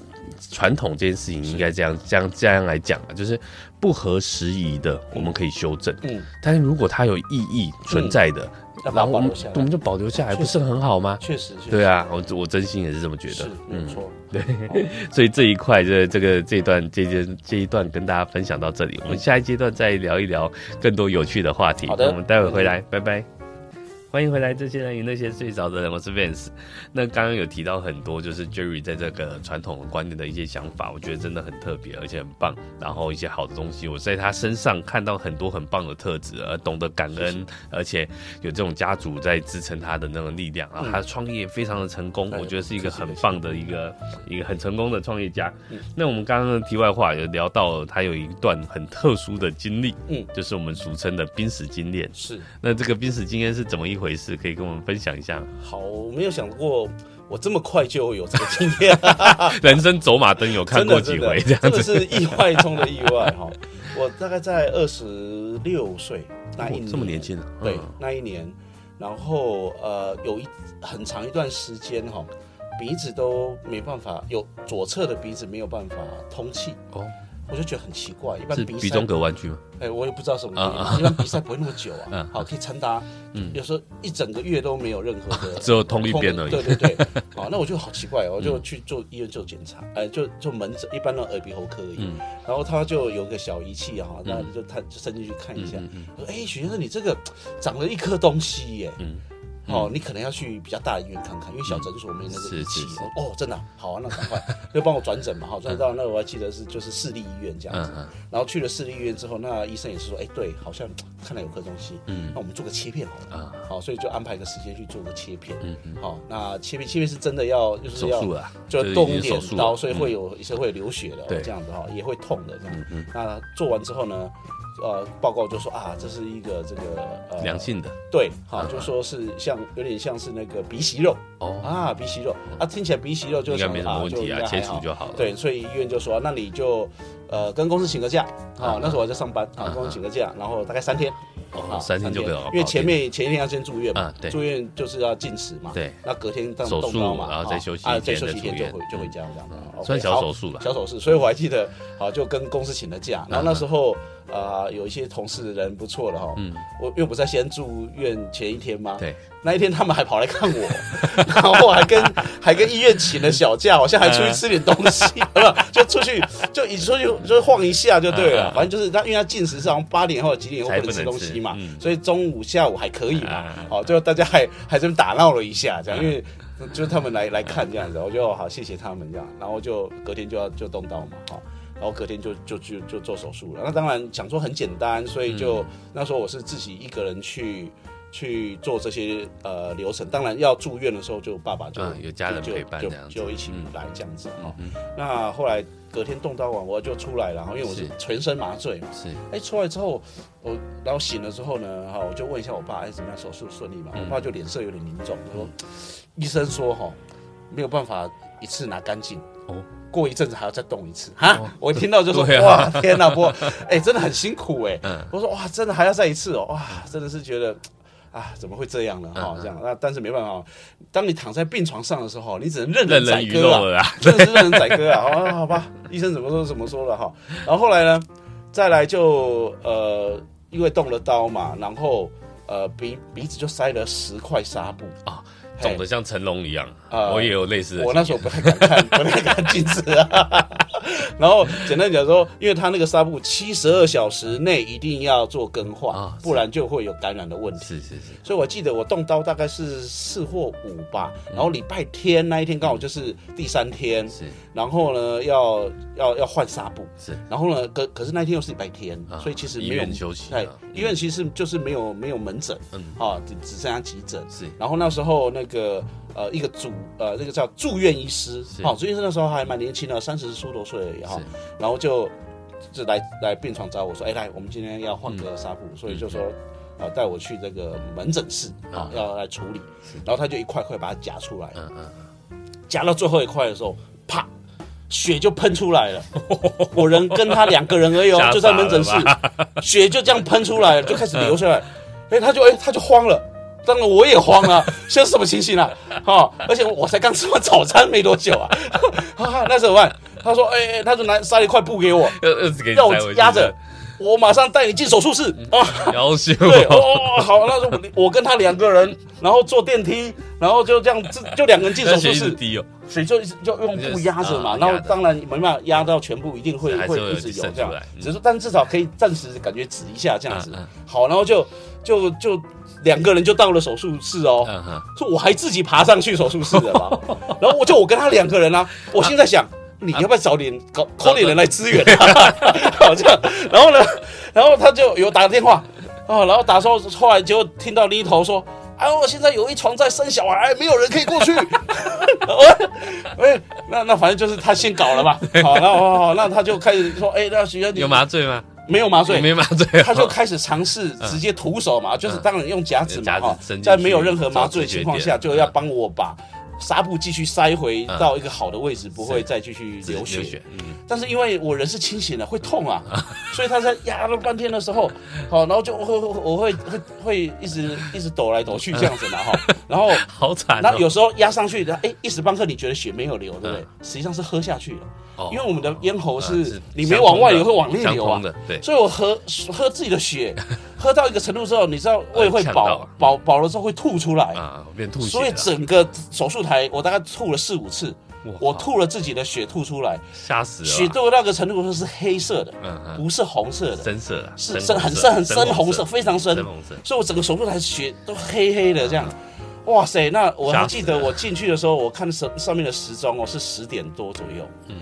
传统这件事情应该这样、这样、这样来讲啊，就是不合时宜的，我们可以修正。嗯，但是如果它有意义存在的，然后我们我们就保留下来，不是很好吗？确实，对啊，我我真心也是这么觉得。嗯，没错。对，所以这一块这这个这段这件这一段跟大家分享到这里，我们下一阶段再聊一聊更多有趣的话题。好的，我们待会回来，拜拜。欢迎回来，这些人与那些睡着的人，我是 Vance。那刚刚有提到很多，就是 Jerry 在这个传统观念的一些想法，我觉得真的很特别，而且很棒。然后一些好的东西，我在他身上看到很多很棒的特质，而懂得感恩，是是而且有这种家族在支撑他的那种力量。然后他创业非常的成功，嗯、我觉得是一个很棒的一个一个很成功的创业家。嗯、那我们刚刚的题外话有聊到他有一段很特殊的经历，嗯，就是我们俗称的濒死经验。是，那这个濒死经验是怎么一回？回事可以跟我们分享一下。好，我没有想过我这么快就有这个经验。人生走马灯有看过几回，这样子真的是意外中的意外哈。我大概在二十六岁那一年，这么年轻，对，那一年，然后呃，有一很长一段时间哈，鼻子都没办法，有左侧的鼻子没有办法通气哦。我就觉得很奇怪，一般鼻鼻中隔弯曲吗？哎，我也不知道什么原因。一般比赛不会那么久啊，好，可以长达，嗯，有时候一整个月都没有任何的，只有通一边而已。对对对，好，那我就好奇怪，我就去做医院做检查，哎，就就门诊，一般的耳鼻喉科而已。然后他就有个小仪器哈，那就他就伸进去看一下，说，哎，许先生，你这个长了一颗东西耶。哦，你可能要去比较大的医院看看，因为小诊所没那个仪器。哦，真的，好啊，那赶快 就帮我转诊嘛。好，转到那我还记得是就是市立医院这样子。然后去了市立医院之后，那医生也是说，哎，对，好像看来有颗东西。嗯，那我们做个切片好了。好，所以就安排个时间去做个切片。嗯嗯。好，那切片切片是真的要就是要就动一点刀，所以会有一些会流血的，这样子哈，也会痛的这样。那做完之后呢？呃，报告就说啊，这是一个这个呃良性的，对，好，就说是像有点像是那个鼻息肉哦。啊，鼻息肉啊，听起来鼻息肉就应该没什么问题啊，切除就好了。对，所以医院就说，那你就呃跟公司请个假啊，那时候我还在上班啊，跟公司请个假，然后大概三天，哦，三天就可以了，因为前面前一天要先住院嘛，住院就是要禁食嘛，对，那隔天动手术嘛，然后再休息啊，再休息一天就回就回家这样的，算小手术了，小手术，所以我还记得，好，就跟公司请了假，然后那时候。啊、呃，有一些同事的人不错的哈，嗯，我因为不在先住院前一天吗？对，那一天他们还跑来看我，然后还跟还跟医院请了小假，好像还出去吃点东西，就出去就一出去就晃一下就对了。反正就是他，因为他进食是好像八点或者几点以后不能吃东西嘛，所以中午下午还可以嘛。好，最后大家还还这么打闹了一下，这样，因为就是他们来来看这样子，我就好谢谢他们这样，然后就隔天就要就动刀嘛，好，然后隔天就就就就做手术了。那当然讲说很简单，所以就那时候我是自己一个人去。去做这些呃流程，当然要住院的时候，就爸爸就、嗯、有家人陪伴就就，就一起来这样子哈。嗯嗯、那后来隔天动刀完，我就出来了，然后因为我是全身麻醉嘛，是哎、欸、出来之后，我然后醒了之后呢，哈我就问一下我爸，哎、欸、怎么样手术顺利嘛？嗯、我爸就脸色有点凝重，他说、嗯、医生说哈没有办法一次拿干净哦。过一阵子还要再动一次哈，我一听到就说哇天哪，不过 哎真的很辛苦哎。我说哇真的还要再一次哦哇真的是觉得。啊，怎么会这样呢？哈，这样那但是没办法，当你躺在病床上的时候，你只能任人宰割了，真的是任人宰割啊。啊，好吧，医生怎么说怎么说了哈。然后后来呢，再来就呃，因为动了刀嘛，然后呃鼻鼻子就塞了十块纱布啊。肿得像成龙一样，呃、我也有类似的。我那时候不太敢看，不太敢近视啊。然后简单讲说，因为他那个纱布七十二小时内一定要做更换，哦、不然就会有感染的问题。是是是。所以我记得我动刀大概是四或五吧，然后礼拜天那一天刚好就是第三天。是。然后呢，要要要换纱布。是。然后呢，可可是那一天又是礼拜天，哦、所以其实没有休息。对，医院其实就是没有没有门诊，嗯，啊，只只剩下急诊。是。然后那时候那。那个呃，一个主呃，那个叫住院医师，好是，住院医师那时候还蛮年轻的，三十出头岁而已哈。是。然后就就来来病床找我说，哎，来，我们今天要换个纱布，嗯、所以就说啊，带、呃、我去这个门诊室啊，嗯、要来处理。然后他就一块块把它夹出来，嗯嗯，夹到最后一块的时候，啪，血就喷出来了。我人跟他两个人而已哦，就在门诊室，血就这样喷出来了，就开始流下来。哎，他就哎，他就慌了。当然我也慌了，现在是什么情形啊？哈，而且我才刚吃完早餐没多久啊！哈哈，那怎么办？他说：“哎哎，他就拿塞一块布给我，让我压着，我马上带你进手术室啊！”对哦，好，那时候我跟他两个人，然后坐电梯，然后就这样，就两个人进手术室，水就一直就用布压着嘛。然后当然没办法压到全部，一定会会一直有这样，只是但至少可以暂时感觉止一下这样子。好，然后就就就。两个人就到了手术室哦，说我还自己爬上去手术室的嘛，然后我就我跟他两个人啊，我现在想你要不要找点搞 call 点人来支援啊？好这样，然后呢，然后他就有打个电话啊，然后打说后来就听到另一头说，哎，我现在有一床在生小孩，没有人可以过去。哎，那那反正就是他先搞了嘛，好，然后那他就开始说，哎，那需要你有麻醉吗？没有麻醉，没麻醉，他就开始尝试直接徒手嘛，就是当然用夹子嘛哈，在没有任何麻醉情况下，就要帮我把纱布继续塞回到一个好的位置，不会再继续流血。但是因为我人是清醒的，会痛啊，所以他在压了半天的时候，好，然后就会我会会会一直一直抖来抖去这样子嘛哈，然后 好惨。那有时候压上去的，哎，一时半刻你觉得血没有流，对不对？实际上是喝下去了。因为我们的咽喉是，你没往外流会往内流啊，对，所以我喝喝自己的血，喝到一个程度之后，你知道胃会饱饱饱了之后会吐出来。啊，变吐血。所以整个手术台我大概吐了四五次，我吐了自己的血吐出来，吓死了。血到那个程度是黑色的，嗯不是红色的，深色，是深很深很深红色，非常深，所以我整个手术台血都黑黑的这样。哇塞，那我还记得我进去的时候，我看上上面的时钟哦是十点多左右，嗯。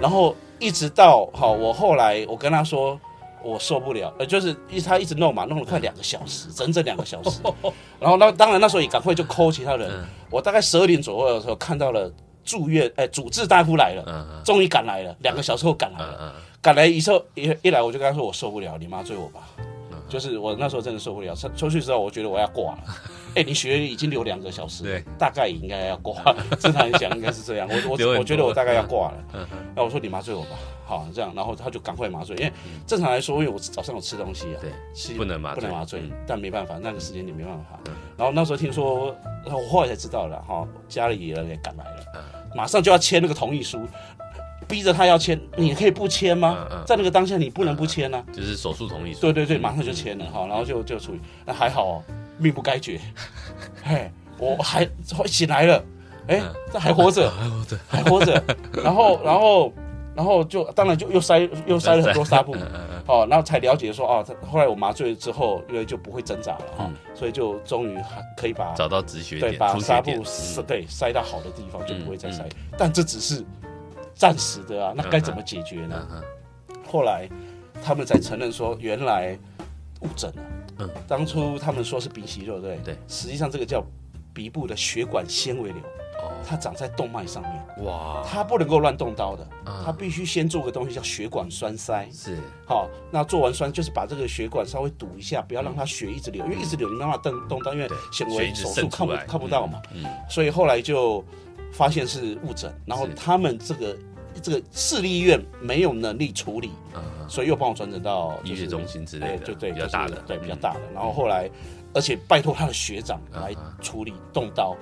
然后一直到好，我后来我跟他说我受不了，呃，就是一他一直弄嘛，弄了快两个小时，整整两个小时。然后那当然那时候也赶快就 call 其他人。我大概十二点左右的时候看到了住院，哎，主治大夫来了，终于赶来了，两个小时后赶来了。赶来以后一一来我就跟他说我受不了，你妈追我吧。就是我那时候真的受不了，出去之后我觉得我要挂了。哎，你血已经流两个小时，对，大概应该要挂。正常来讲应该是这样，我我我觉得我大概要挂了。那我说你麻醉我吧，好这样，然后他就赶快麻醉，因为正常来说，因为我早上有吃东西啊，对，不能麻不能麻醉，但没办法，那个时间点没办法。然后那时候听说，我后来才知道了哈，家里人也赶来了，马上就要签那个同意书。逼着他要签，你可以不签吗？嗯嗯、在那个当下，你不能不签呢、啊嗯嗯。就是手术同意书。对对对，马上就签了哈，然后就就处理。那还好哦，命不该绝。嘿，我还醒来了，哎，这还活着，还活着，还活着。然后然后然后就当然就又塞又塞了很多纱布。哦，然后才了解说哦，后来我麻醉之后，因为就不会挣扎了哈，嗯、所以就终于还可以把找到止血点，对，把纱布塞对塞到好的地方，就不会再塞。但这只是暂时的啊，那该怎么解决呢？后来他们才承认说，原来误诊了。嗯，当初他们说是鼻息肉，对对，实际上这个叫鼻部的血管纤维瘤。它长在动脉上面，哇！它不能够乱动刀的，它必须先做个东西叫血管栓塞，是好。那做完栓就是把这个血管稍微堵一下，不要让它血一直流，因为一直流你没办法动动刀，因为显微手术看不看不到嘛。嗯，所以后来就发现是误诊，然后他们这个这个市立医院没有能力处理，所以又帮我转诊到医学中心之类的，就对比较大的，对比较大的。然后后来。而且拜托他的学长来处理动刀，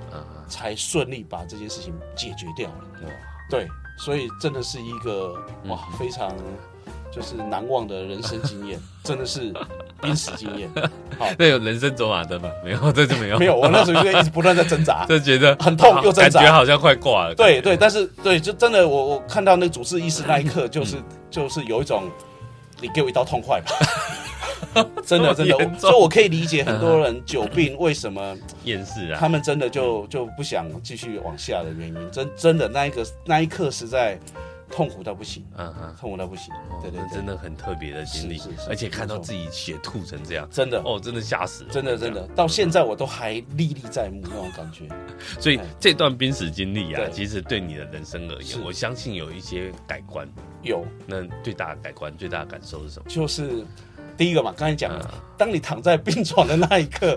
才顺利把这件事情解决掉了。对，所以真的是一个哇，非常就是难忘的人生经验，真的是濒死经验。好，那有人生走马灯吗？没有，这就没有。没有，我那时候就一直不断在挣扎，就觉得很痛又挣扎，感觉好像快挂了。对对，但是对，就真的我我看到那个主治医师那一刻，就是就是有一种，你给我一刀痛快吧。真的真的，所以我可以理解很多人久病为什么厌世啊，他们真的就就不想继续往下的原因。真真的那一个那一刻实在痛苦到不行，嗯哼，痛苦到不行。对对，真的很特别的经历，而且看到自己血吐成这样，真的哦，真的吓死，真的真的，到现在我都还历历在目那种感觉。所以这段濒死经历啊，其实对你的人生而言，我相信有一些改观。有，那最大的改观、最大的感受是什么？就是。第一个嘛，刚才讲了，当你躺在病床的那一刻，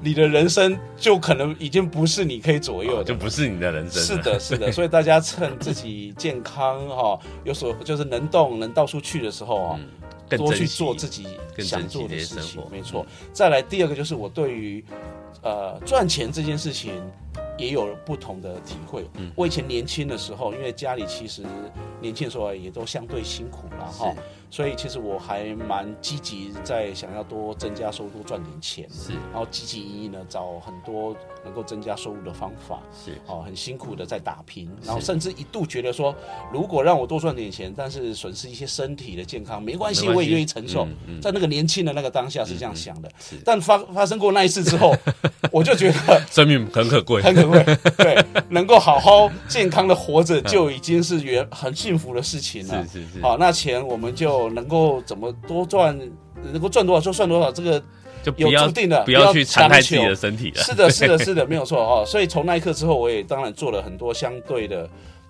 你的人生就可能已经不是你可以左右的，就不是你的人生。是的，是的。所以大家趁自己健康哈，有所就是能动、能到处去的时候啊，多去做自己想做的事情。没错。再来第二个就是我对于呃赚钱这件事情也有不同的体会。嗯我以前年轻的时候，因为家里其实年轻的时候也都相对辛苦了哈。所以其实我还蛮积极，在想要多增加收入，多赚点钱。是，然后积极营营呢，找很多能够增加收入的方法。是，哦，很辛苦的在打拼，然后甚至一度觉得说，如果让我多赚点钱，但是损失一些身体的健康，没关系，我也愿意承受。在那个年轻的那个当下是这样想的。是，但发发生过那一次之后，我就觉得生命很可贵，很可贵。对，能够好好健康的活着，就已经是原很幸福的事情了。是是是。好，那钱我们就。能够怎么多赚，能够赚多少就算多少，这个就有注定的，不要去残害自己的身体了。是的，是的，是的，没有错哦。所以从那一刻之后，我也当然做了很多相对的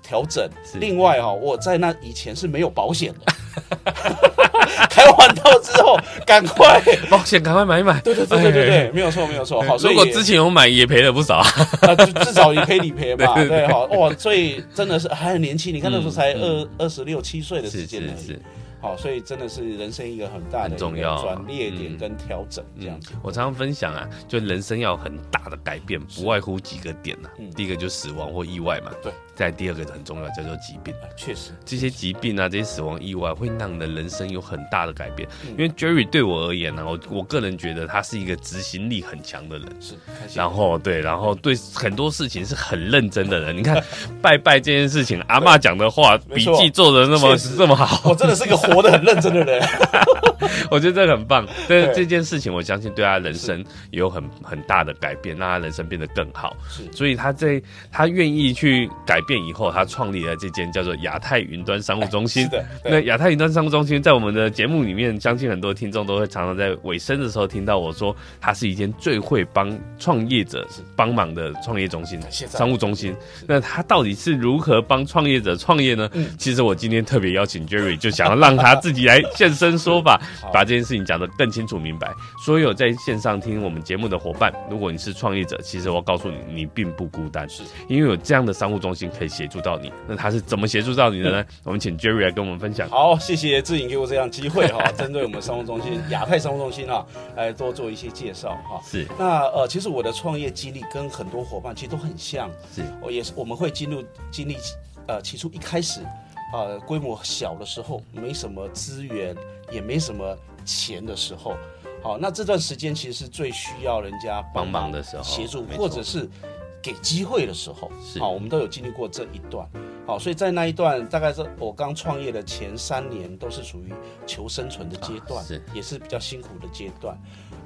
调整。另外哈，我在那以前是没有保险的，开完刀之后赶快 保险，赶快买一买。对对对对对对，没有错没有错。好，如果之前有买也赔了不少啊，至少也赔理赔嘛。对，好哇，所以真的是还很年轻，你看那时候才二二十六七岁的时间而已。好，所以真的是人生一个很大的重要转捩点跟调整这样子。我常常分享啊，就人生要很大的改变，不外乎几个点呐。第一个就死亡或意外嘛。对。再第二个很重要，叫做疾病。确实，这些疾病啊，这些死亡意外会让你的人生有很大的改变。因为 Jerry 对我而言呢，我我个人觉得他是一个执行力很强的人。是。然后对，然后对很多事情是很认真的人。你看 拜拜这件事情，阿妈讲的话，笔记做的那么这么好。我真的是一个。活得很认真的人，我觉得这个很棒。对这件事情，我相信对他人生也有很很大的改变，让他人生变得更好。是，所以他在他愿意去改变以后，他创立了这间叫做亚太云端商务中心。是的，那亚太云端商务中心在我们的节目里面，相信很多听众都会常常在尾声的时候听到我说，它是一间最会帮创业者帮忙的创业中心、商务中心。那他到底是如何帮创业者创业呢？其实我今天特别邀请 Jerry，就想要让他自己来现身说法，把这件事情讲得更清楚明白。所有在线上听我们节目的伙伴，如果你是创业者，其实我告诉你，你并不孤单，是因为有这样的商务中心可以协助到你。那他是怎么协助到你的呢？我们请 Jerry 来跟我们分享。好，谢谢志颖给我这样机会哈，针对我们商务中心亚太商务中心啊，来多做一些介绍哈。是。那呃，其实我的创业经历跟很多伙伴其实都很像，是我也是我们会进入经历呃起初一开始。呃规模小的时候，没什么资源，也没什么钱的时候，好，那这段时间其实是最需要人家帮忙的时候，协助或者是给机会的时候，好，我们都有经历过这一段。好，所以在那一段，大概是我刚创业的前三年，都是属于求生存的阶段，是也是比较辛苦的阶段。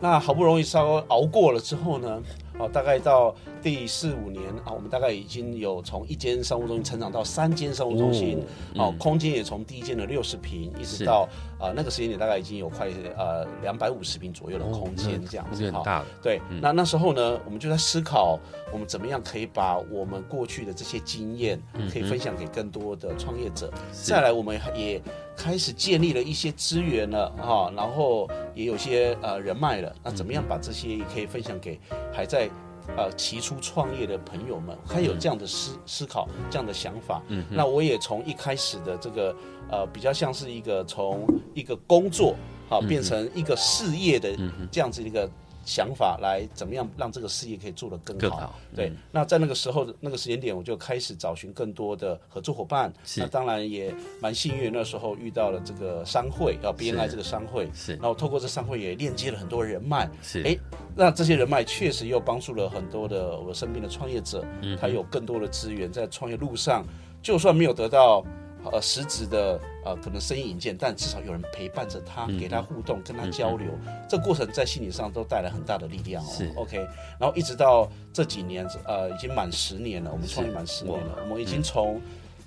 那好不容易稍微熬过了之后呢，哦，大概到第四五年啊，我们大概已经有从一间商务中心成长到三间商务中心，哦，嗯、空间也从第一间的六十平，一直到啊、呃、那个时间点大概已经有快呃两百五十平左右的空间这样子，很大。对，嗯、那那时候呢，我们就在思考，我们怎么样可以把我们过去的这些经验可以分享给更多的创业者。再来，我们也开始建立了一些资源了哈，然后也有些呃人脉了。那怎么样把这些也可以分享给还在呃提出创业的朋友们？他有这样的思思考，这样的想法。嗯，那我也从一开始的这个呃比较像是一个从一个工作啊变成一个事业的这样子一个。想法来怎么样让这个事业可以做得更好？更好对，嗯、那在那个时候那个时间点，我就开始找寻更多的合作伙伴。是那当然也蛮幸运，那时候遇到了这个商会，啊 BNI 这个商会。是，然后透过这商会也链接了很多人脉。是，哎，那这些人脉确实又帮助了很多的我身边的创业者，嗯、他有更多的资源在创业路上，就算没有得到。呃，实质的呃，可能生意引荐，但至少有人陪伴着他，给他互动，跟他交流，嗯、这过程在心理上都带来很大的力量哦。OK，然后一直到这几年，呃，已经满十年了，我们创业满十年了，我们已经从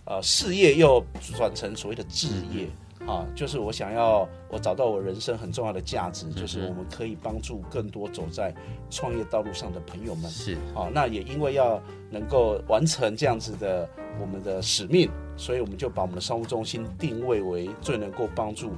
呃事业又转成所谓的置业。啊，就是我想要，我找到我人生很重要的价值，就是我们可以帮助更多走在创业道路上的朋友们。是，好，那也因为要能够完成这样子的我们的使命，所以我们就把我们的商务中心定位为最能够帮助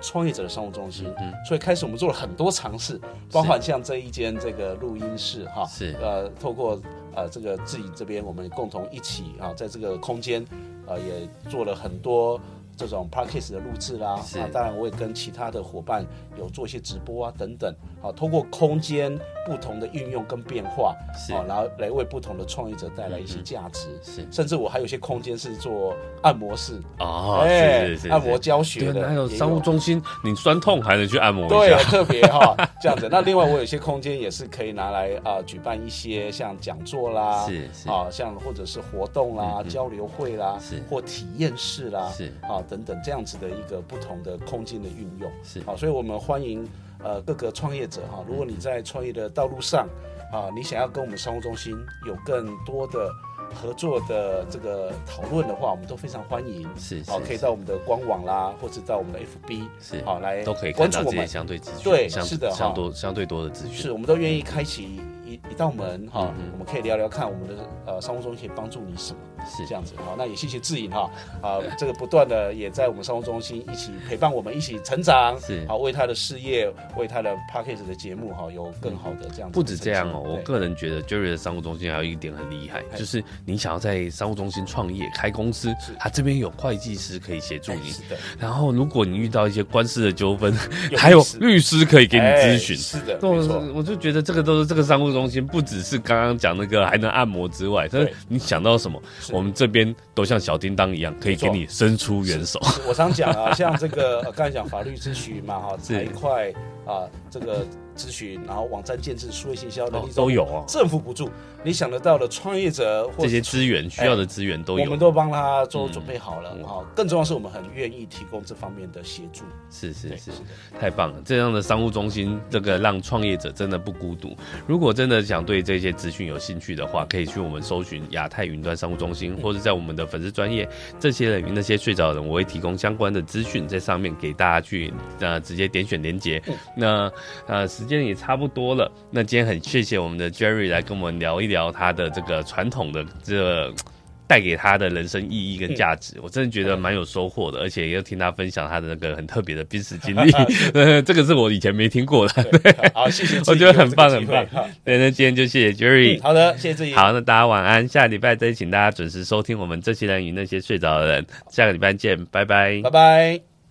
创业者的商务中心。嗯，所以开始我们做了很多尝试，包括像这一间这个录音室，哈，是，呃，透过呃这个自己这边，我们共同一起啊，在这个空间，呃，也做了很多。这种 podcast 的录制啦，是。啊，当然我也跟其他的伙伴有做一些直播啊等等，好，通过空间不同的运用跟变化，是。啊，然后来为不同的创业者带来一些价值，是，甚至我还有一些空间是做按摩室。哦，哎，是是是。按摩教学的，还有商务中心，你酸痛还能去按摩对，特别哈 这样子。那另外我有些空间也是可以拿来啊举办一些像讲座啦，是是。啊，像或者是活动啦、交流会啦，是。或体验室啦，是。啊。等等这样子的一个不同的空间的运用。是。好，所以我们欢迎呃各个创业者哈，如果你在创业的道路上啊，你想要跟我们商务中心有更多的合作的这个讨论的话，我们都非常欢迎。是好，可以到我们的官网啦，或者到我们的 FB 是。好来都可以关注我们。相对资讯对是的相多相对多的资讯。是我们都愿意开启一一道门哈，我们可以聊聊看我们的呃商务中心可以帮助你什么。是这样子好，那也谢谢志颖哈啊，这个不断的也在我们商务中心一起陪伴我们一起成长，是好为他的事业，为他的 Podcast 的节目哈有更好的这样子。不止这样哦，我个人觉得 Jerry 的商务中心还有一点很厉害，就是你想要在商务中心创业开公司，他这边有会计师可以协助你。是的。然后如果你遇到一些官司的纠纷，还有律师可以给你咨询。是的。我就觉得这个都是这个商务中心，不只是刚刚讲那个还能按摩之外，但是你想到什么？我们这边都像小叮当一样，可以给你伸出援手。我常讲啊，像这个刚才讲法律咨询嘛，哈，财会啊，这个。咨询，然后网站建置、数位行销的都有哦。政府补助，你想得到的创业者或这些资源需要的资源都有，我们都帮他做准备好了。好，更重要是我们很愿意提供这方面的协助。是是是，太棒了！这样的商务中心，这个让创业者真的不孤独。如果真的想对这些资讯有兴趣的话，可以去我们搜寻亚太云端商务中心，或者在我们的粉丝专业这些人与那些睡着的人，我会提供相关的资讯在上面给大家去呃直接点选连结。那呃。时间也差不多了，那今天很谢谢我们的 Jerry 来跟我们聊一聊他的这个传统的这个带给他的人生意义跟价值，我真的觉得蛮有收获的，而且也要听他分享他的那个很特别的濒死经历，这个是我以前没听过的。对，好，谢谢，我觉得很棒很棒。对，那今天就谢谢 Jerry。好的，谢谢自己。好，那大家晚安，下个礼拜再请大家准时收听我们这些人与那些睡着的人，下个礼拜见，拜拜，拜拜。